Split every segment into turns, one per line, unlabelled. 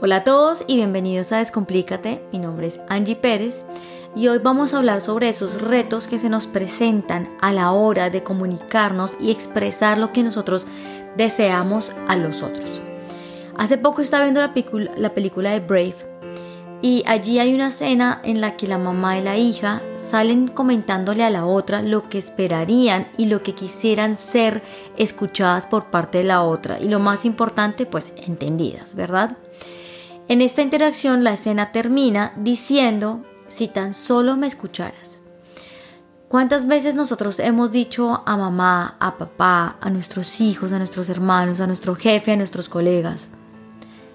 Hola a todos y bienvenidos a Descomplícate. Mi nombre es Angie Pérez y hoy vamos a hablar sobre esos retos que se nos presentan a la hora de comunicarnos y expresar lo que nosotros deseamos a los otros. Hace poco estaba viendo la, la película de Brave y allí hay una escena en la que la mamá y la hija salen comentándole a la otra lo que esperarían y lo que quisieran ser escuchadas por parte de la otra y lo más importante pues entendidas, ¿verdad? En esta interacción la escena termina diciendo, si tan solo me escucharas. ¿Cuántas veces nosotros hemos dicho a mamá, a papá, a nuestros hijos, a nuestros hermanos, a nuestro jefe, a nuestros colegas?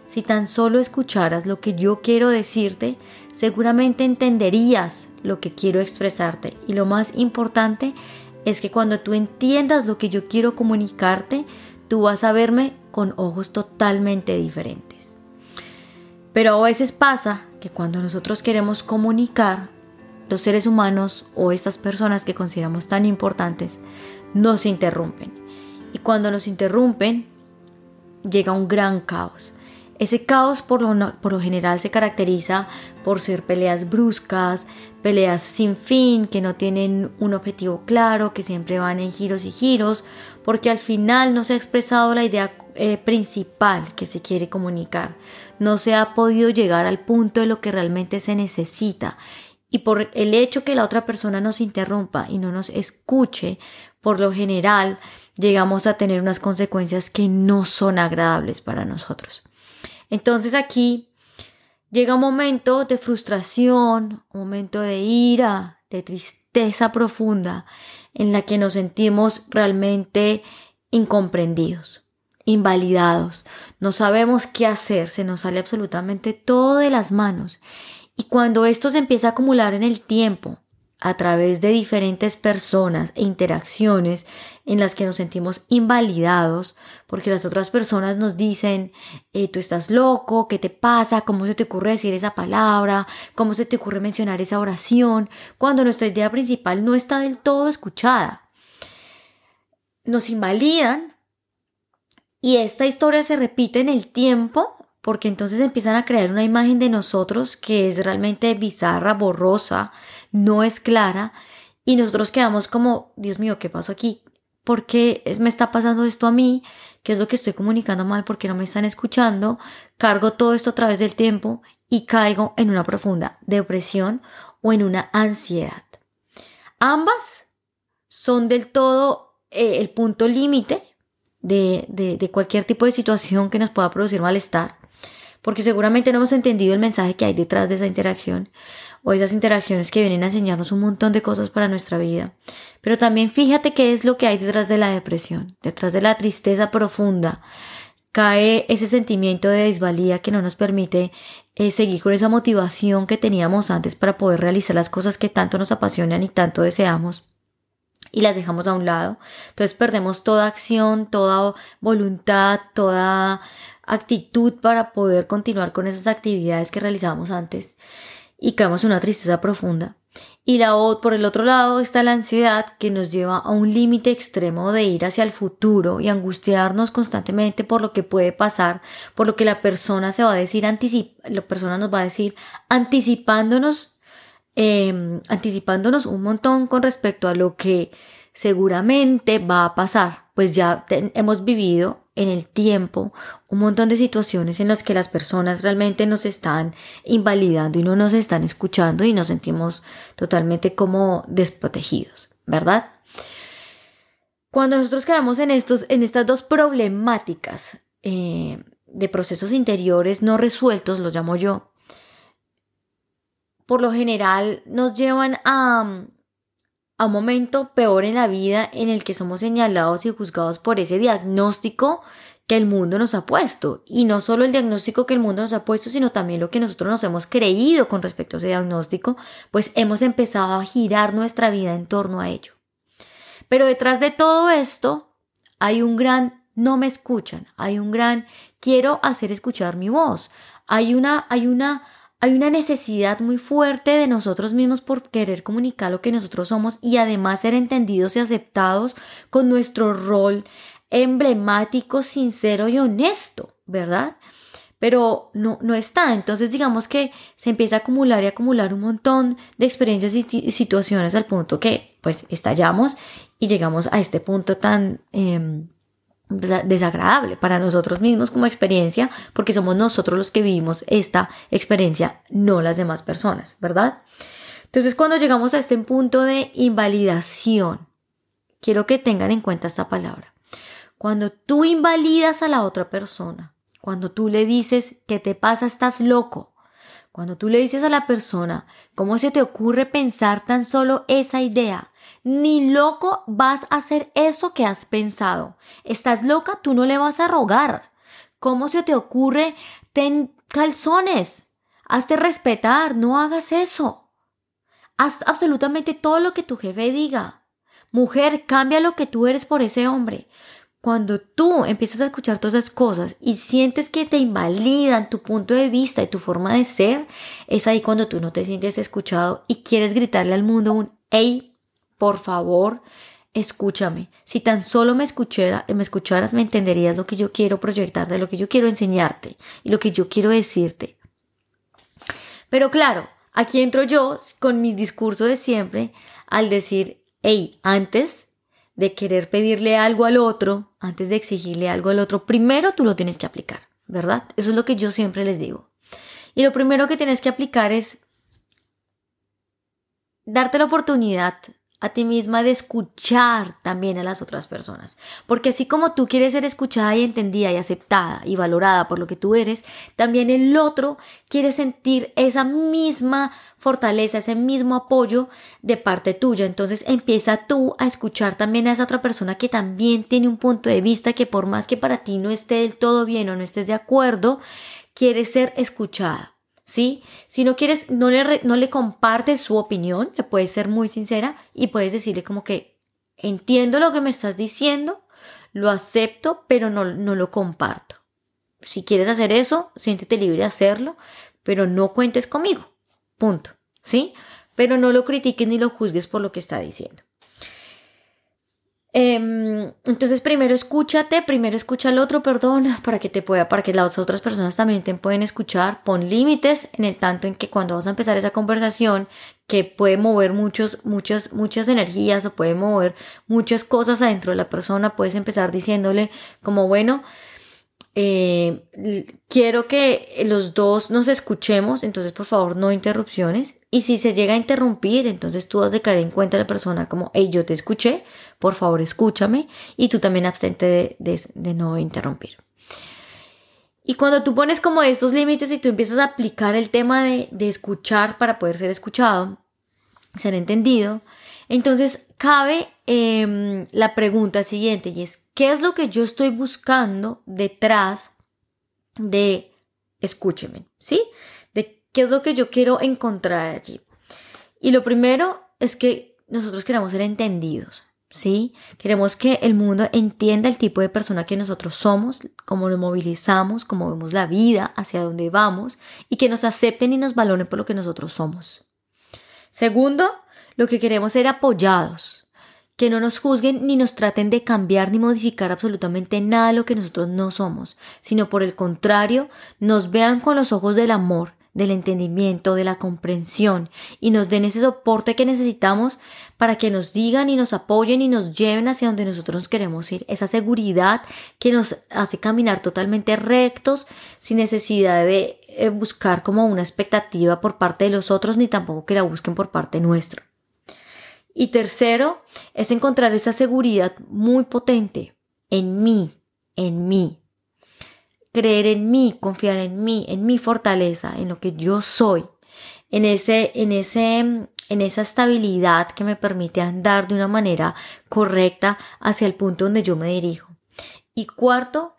Si tan solo escucharas lo que yo quiero decirte, seguramente entenderías lo que quiero expresarte. Y lo más importante es que cuando tú entiendas lo que yo quiero comunicarte, tú vas a verme con ojos totalmente diferentes. Pero a veces pasa que cuando nosotros queremos comunicar, los seres humanos o estas personas que consideramos tan importantes nos interrumpen. Y cuando nos interrumpen, llega un gran caos. Ese caos por lo, general se caracteriza por ser peleas bruscas, peleas sin fin, que no tienen un objetivo claro, que siempre van en giros y giros, porque al final no se ha expresado la idea eh, principal que se quiere comunicar. No se ha podido llegar al punto de lo que realmente se necesita. Y por el hecho que la otra persona nos interrumpa y no nos escuche, por lo general llegamos a tener unas consecuencias que no son agradables para nosotros. Entonces aquí llega un momento de frustración, un momento de ira, de tristeza profunda, en la que nos sentimos realmente incomprendidos, invalidados, no sabemos qué hacer, se nos sale absolutamente todo de las manos. Y cuando esto se empieza a acumular en el tiempo, a través de diferentes personas e interacciones en las que nos sentimos invalidados porque las otras personas nos dicen eh, tú estás loco, ¿qué te pasa? ¿Cómo se te ocurre decir esa palabra? ¿Cómo se te ocurre mencionar esa oración? Cuando nuestra idea principal no está del todo escuchada. Nos invalidan y esta historia se repite en el tiempo porque entonces empiezan a crear una imagen de nosotros que es realmente bizarra, borrosa, no es clara, y nosotros quedamos como, Dios mío, ¿qué pasó aquí? ¿Por qué me está pasando esto a mí? ¿Qué es lo que estoy comunicando mal? ¿Por qué no me están escuchando? Cargo todo esto a través del tiempo y caigo en una profunda depresión o en una ansiedad. Ambas son del todo eh, el punto límite de, de cualquier tipo de situación que nos pueda producir malestar porque seguramente no hemos entendido el mensaje que hay detrás de esa interacción o esas interacciones que vienen a enseñarnos un montón de cosas para nuestra vida. Pero también fíjate qué es lo que hay detrás de la depresión, detrás de la tristeza profunda. Cae ese sentimiento de desvalía que no nos permite eh, seguir con esa motivación que teníamos antes para poder realizar las cosas que tanto nos apasionan y tanto deseamos y las dejamos a un lado. Entonces perdemos toda acción, toda voluntad, toda actitud para poder continuar con esas actividades que realizábamos antes y caemos en una tristeza profunda. Y la, por el otro lado está la ansiedad que nos lleva a un límite extremo de ir hacia el futuro y angustiarnos constantemente por lo que puede pasar, por lo que la persona se va a decir, la persona nos va a decir, anticipándonos, em, anticipándonos un montón con respecto a lo que seguramente va a pasar, pues ya hemos vivido en el tiempo un montón de situaciones en las que las personas realmente nos están invalidando y no nos están escuchando y nos sentimos totalmente como desprotegidos, ¿verdad? Cuando nosotros quedamos en, estos, en estas dos problemáticas eh, de procesos interiores no resueltos, los llamo yo, por lo general nos llevan a, a momento peor en la vida en el que somos señalados y juzgados por ese diagnóstico que el mundo nos ha puesto. Y no solo el diagnóstico que el mundo nos ha puesto, sino también lo que nosotros nos hemos creído con respecto a ese diagnóstico, pues hemos empezado a girar nuestra vida en torno a ello. Pero detrás de todo esto hay un gran no me escuchan, hay un gran quiero hacer escuchar mi voz, hay una, hay una hay una necesidad muy fuerte de nosotros mismos por querer comunicar lo que nosotros somos y además ser entendidos y aceptados con nuestro rol emblemático, sincero y honesto, ¿verdad? pero no, no está. Entonces digamos que se empieza a acumular y acumular un montón de experiencias y situaciones al punto que pues estallamos y llegamos a este punto tan em, desagradable para nosotros mismos como experiencia porque somos nosotros los que vivimos esta experiencia, no las demás personas, ¿verdad? Entonces cuando llegamos a este punto de invalidación, quiero que tengan en cuenta esta palabra. Cuando tú invalidas a la otra persona, cuando tú le dices, ¿qué te pasa? Estás loco. Cuando tú le dices a la persona, ¿cómo se te ocurre pensar tan solo esa idea? Ni loco vas a hacer eso que has pensado. Estás loca, tú no le vas a rogar. ¿Cómo se te ocurre? Ten calzones. Hazte respetar, no hagas eso. Haz absolutamente todo lo que tu jefe diga. Mujer, cambia lo que tú eres por ese hombre. Cuando tú empiezas a escuchar todas esas cosas y sientes que te invalidan tu punto de vista y tu forma de ser, es ahí cuando tú no te sientes escuchado y quieres gritarle al mundo un hey, por favor, escúchame. Si tan solo me, escuchara, me escucharas, me entenderías lo que yo quiero proyectar, de lo que yo quiero enseñarte y lo que yo quiero decirte. Pero claro, aquí entro yo con mi discurso de siempre al decir, hey, antes de querer pedirle algo al otro, antes de exigirle algo al otro, primero tú lo tienes que aplicar, ¿verdad? Eso es lo que yo siempre les digo. Y lo primero que tienes que aplicar es darte la oportunidad a ti misma de escuchar también a las otras personas. Porque así como tú quieres ser escuchada y entendida y aceptada y valorada por lo que tú eres, también el otro quiere sentir esa misma fortaleza, ese mismo apoyo de parte tuya. Entonces empieza tú a escuchar también a esa otra persona que también tiene un punto de vista que por más que para ti no esté del todo bien o no estés de acuerdo, quiere ser escuchada. ¿sí? Si no quieres, no le, no le compartes su opinión, le puedes ser muy sincera y puedes decirle como que entiendo lo que me estás diciendo, lo acepto, pero no, no lo comparto. Si quieres hacer eso, siéntete libre de hacerlo, pero no cuentes conmigo. Punto. ¿Sí? Pero no lo critiques ni lo juzgues por lo que está diciendo. Em, entonces primero escúchate, primero escucha al otro, perdón, para que te pueda, para que las otras personas también te pueden escuchar. Pon límites en el tanto en que cuando vas a empezar esa conversación que puede mover muchos, muchas, muchas energías o puede mover muchas cosas adentro de la persona, puedes empezar diciéndole como bueno, eh, quiero que los dos nos escuchemos, entonces por favor no interrupciones. Y si se llega a interrumpir, entonces tú has de caer en cuenta a la persona como, hey, yo te escuché, por favor escúchame y tú también abstente de, no interrumpir. Y cuando tú pones como estos límites y tú empiezas a aplicar el tema de, de escuchar para poder ser escuchado, ser entendido, entonces cabe em, la pregunta siguiente y es, ¿qué es lo que yo estoy buscando detrás de escúcheme? ¿Sí? De qué es lo que yo quiero encontrar allí. Y lo primero es que nosotros queremos ser entendidos. ¿Sí? Queremos que el mundo entienda el tipo de persona que nosotros somos, cómo lo movilizamos, cómo vemos la vida, hacia dónde vamos y que nos acepten y nos valoren por lo que nosotros somos. Segundo, lo que queremos ser apoyados, que no nos juzguen ni nos traten de cambiar ni modificar absolutamente nada de lo que nosotros no somos, sino por el contrario, nos vean con los ojos del amor, del entendimiento, de la comprensión y nos den ese soporte que necesitamos para que nos digan y nos apoyen y nos lleven hacia donde nosotros queremos ir, esa seguridad que nos hace caminar totalmente rectos sin necesidad de eh, buscar como una expectativa por parte de los otros ni tampoco que la busquen por parte nuestra. Y tercero, es encontrar esa seguridad muy potente en mí, en mí. Creer en mí, confiar en mí, en mi fortaleza, en lo que yo soy, en ese, en ese, en esa estabilidad que me permite andar de una manera correcta hacia el punto donde yo me dirijo. Y cuarto,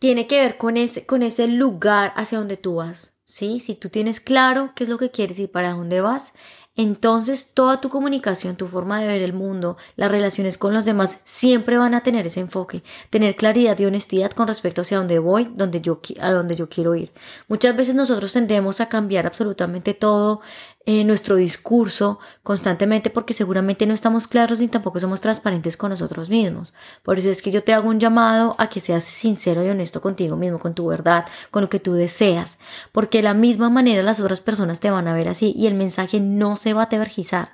tiene que ver con ese, con ese lugar hacia donde tú vas. ¿sí? Si tú tienes claro qué es lo que quieres y para dónde vas, entonces toda tu comunicación, tu forma de ver el mundo, las relaciones con los demás siempre van a tener ese enfoque, tener claridad y honestidad con respecto hacia dónde voy, donde yo, a dónde yo quiero ir. Muchas veces nosotros tendemos a cambiar absolutamente todo eh, nuestro discurso constantemente porque seguramente no estamos claros ni tampoco somos transparentes con nosotros mismos. Por eso es que yo te hago un llamado a que seas sincero y honesto contigo mismo, con tu verdad, con lo que tú deseas, porque de la misma manera las otras personas te van a ver así y el mensaje no se va a tergiversar.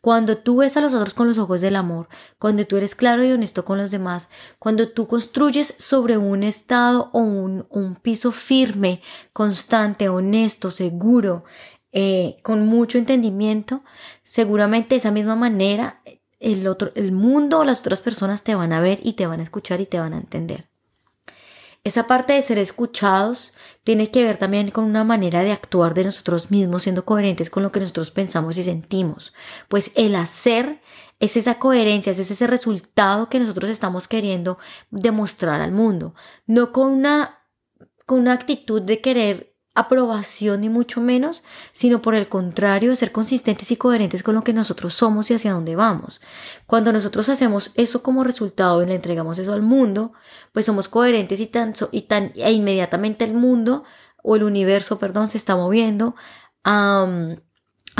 Cuando tú ves a los otros con los ojos del amor, cuando tú eres claro y honesto con los demás, cuando tú construyes sobre un estado o un, un piso firme, constante, honesto, seguro, eh, con mucho entendimiento, seguramente de esa misma manera el, otro, el mundo o las otras personas te van a ver y te van a escuchar y te van a entender. Esa parte de ser escuchados tiene que ver también con una manera de actuar de nosotros mismos, siendo coherentes con lo que nosotros pensamos y sentimos. Pues el hacer es esa coherencia, es ese resultado que nosotros estamos queriendo demostrar al mundo, no con una, con una actitud de querer aprobación ni mucho menos, sino por el contrario de ser consistentes y coherentes con lo que nosotros somos y hacia dónde vamos. Cuando nosotros hacemos eso como resultado y le entregamos eso al mundo, pues somos coherentes y tan, y tan e inmediatamente el mundo o el universo, perdón, se está moviendo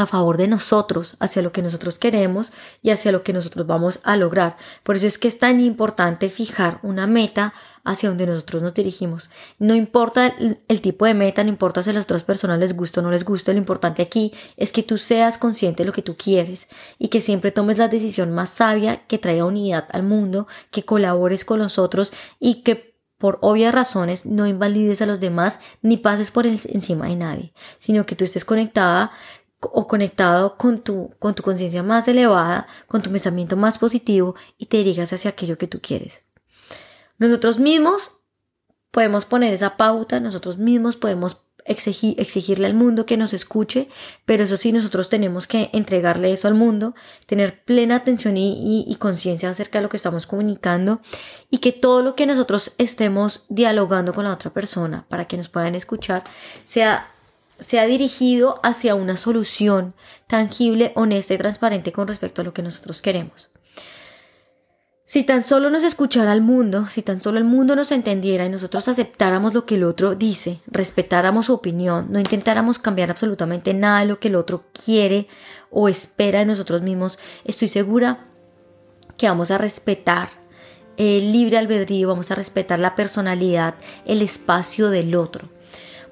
favor de nosotros, hacia lo que nosotros queremos y hacia lo que nosotros vamos a lograr. Por eso es que es tan importante fijar una meta hacia donde nosotros nos dirigimos. No importa el, tipo de meta, no importa si a las otras personas les gusta o no les gusta, lo importante aquí es que tú seas consciente de lo que tú quieres y que siempre tomes la decisión más sabia que traiga unidad al mundo, que colabores con los otros y que por obvias razones no invalides a los demás ni pases por encima de nadie, sino que tú estés conectada o conectado con tu, con tu conciencia más elevada, con tu pensamiento más positivo y te dirigas hacia aquello que tú quieres. Nosotros mismos podemos poner esa pauta, nosotros mismos podemos exigirle al mundo que nos escuche, pero eso sí, nosotros tenemos que entregarle eso al mundo, tener plena atención y, y conciencia acerca de lo que estamos comunicando y que todo lo que nosotros estemos dialogando con la otra persona para que nos puedan escuchar sea se ha dirigido hacia una solución tangible, honesta y transparente con respecto a lo que nosotros queremos. Si tan solo nos escuchara el mundo, si tan solo el mundo nos entendiera y nosotros aceptáramos lo que el otro dice, respetáramos su opinión, no intentáramos cambiar absolutamente nada de lo que el otro quiere o espera de nosotros mismos, estoy segura que vamos a respetar el libre albedrío, vamos a respetar la personalidad, el espacio del otro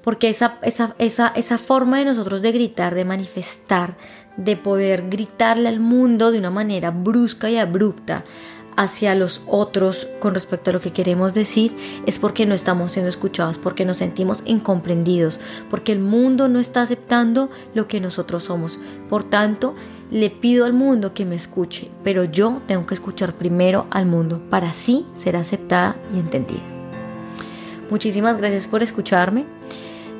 porque esa, esa, esa, esa forma de nosotros de gritar, de manifestar, de poder gritarle al mundo de una manera brusca y abrupta hacia los otros con respecto a lo que queremos decir es porque no estamos siendo escuchados, porque nos sentimos incomprendidos, porque el mundo no está aceptando lo que nosotros somos. Por tanto, le pido al mundo que me escuche, pero yo tengo que escuchar primero al mundo para así ser aceptada y entendida. Muchísimas gracias por escucharme.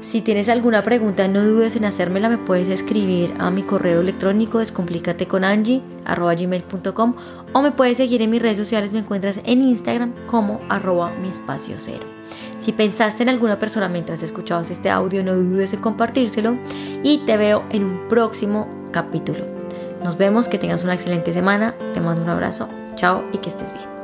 Si tienes alguna pregunta, no dudes en hacérmela, me puedes escribir a mi correo electrónico descomplicateconangie.com o me puedes seguir en mis redes sociales, me encuentras en Instagram como arroba mi espacio cero. Si pensaste en alguna persona mientras escuchabas este audio, no dudes en compartírselo y te veo en un próximo capítulo. Nos vemos, que tengas una excelente semana, te mando un abrazo, chao y que estés bien.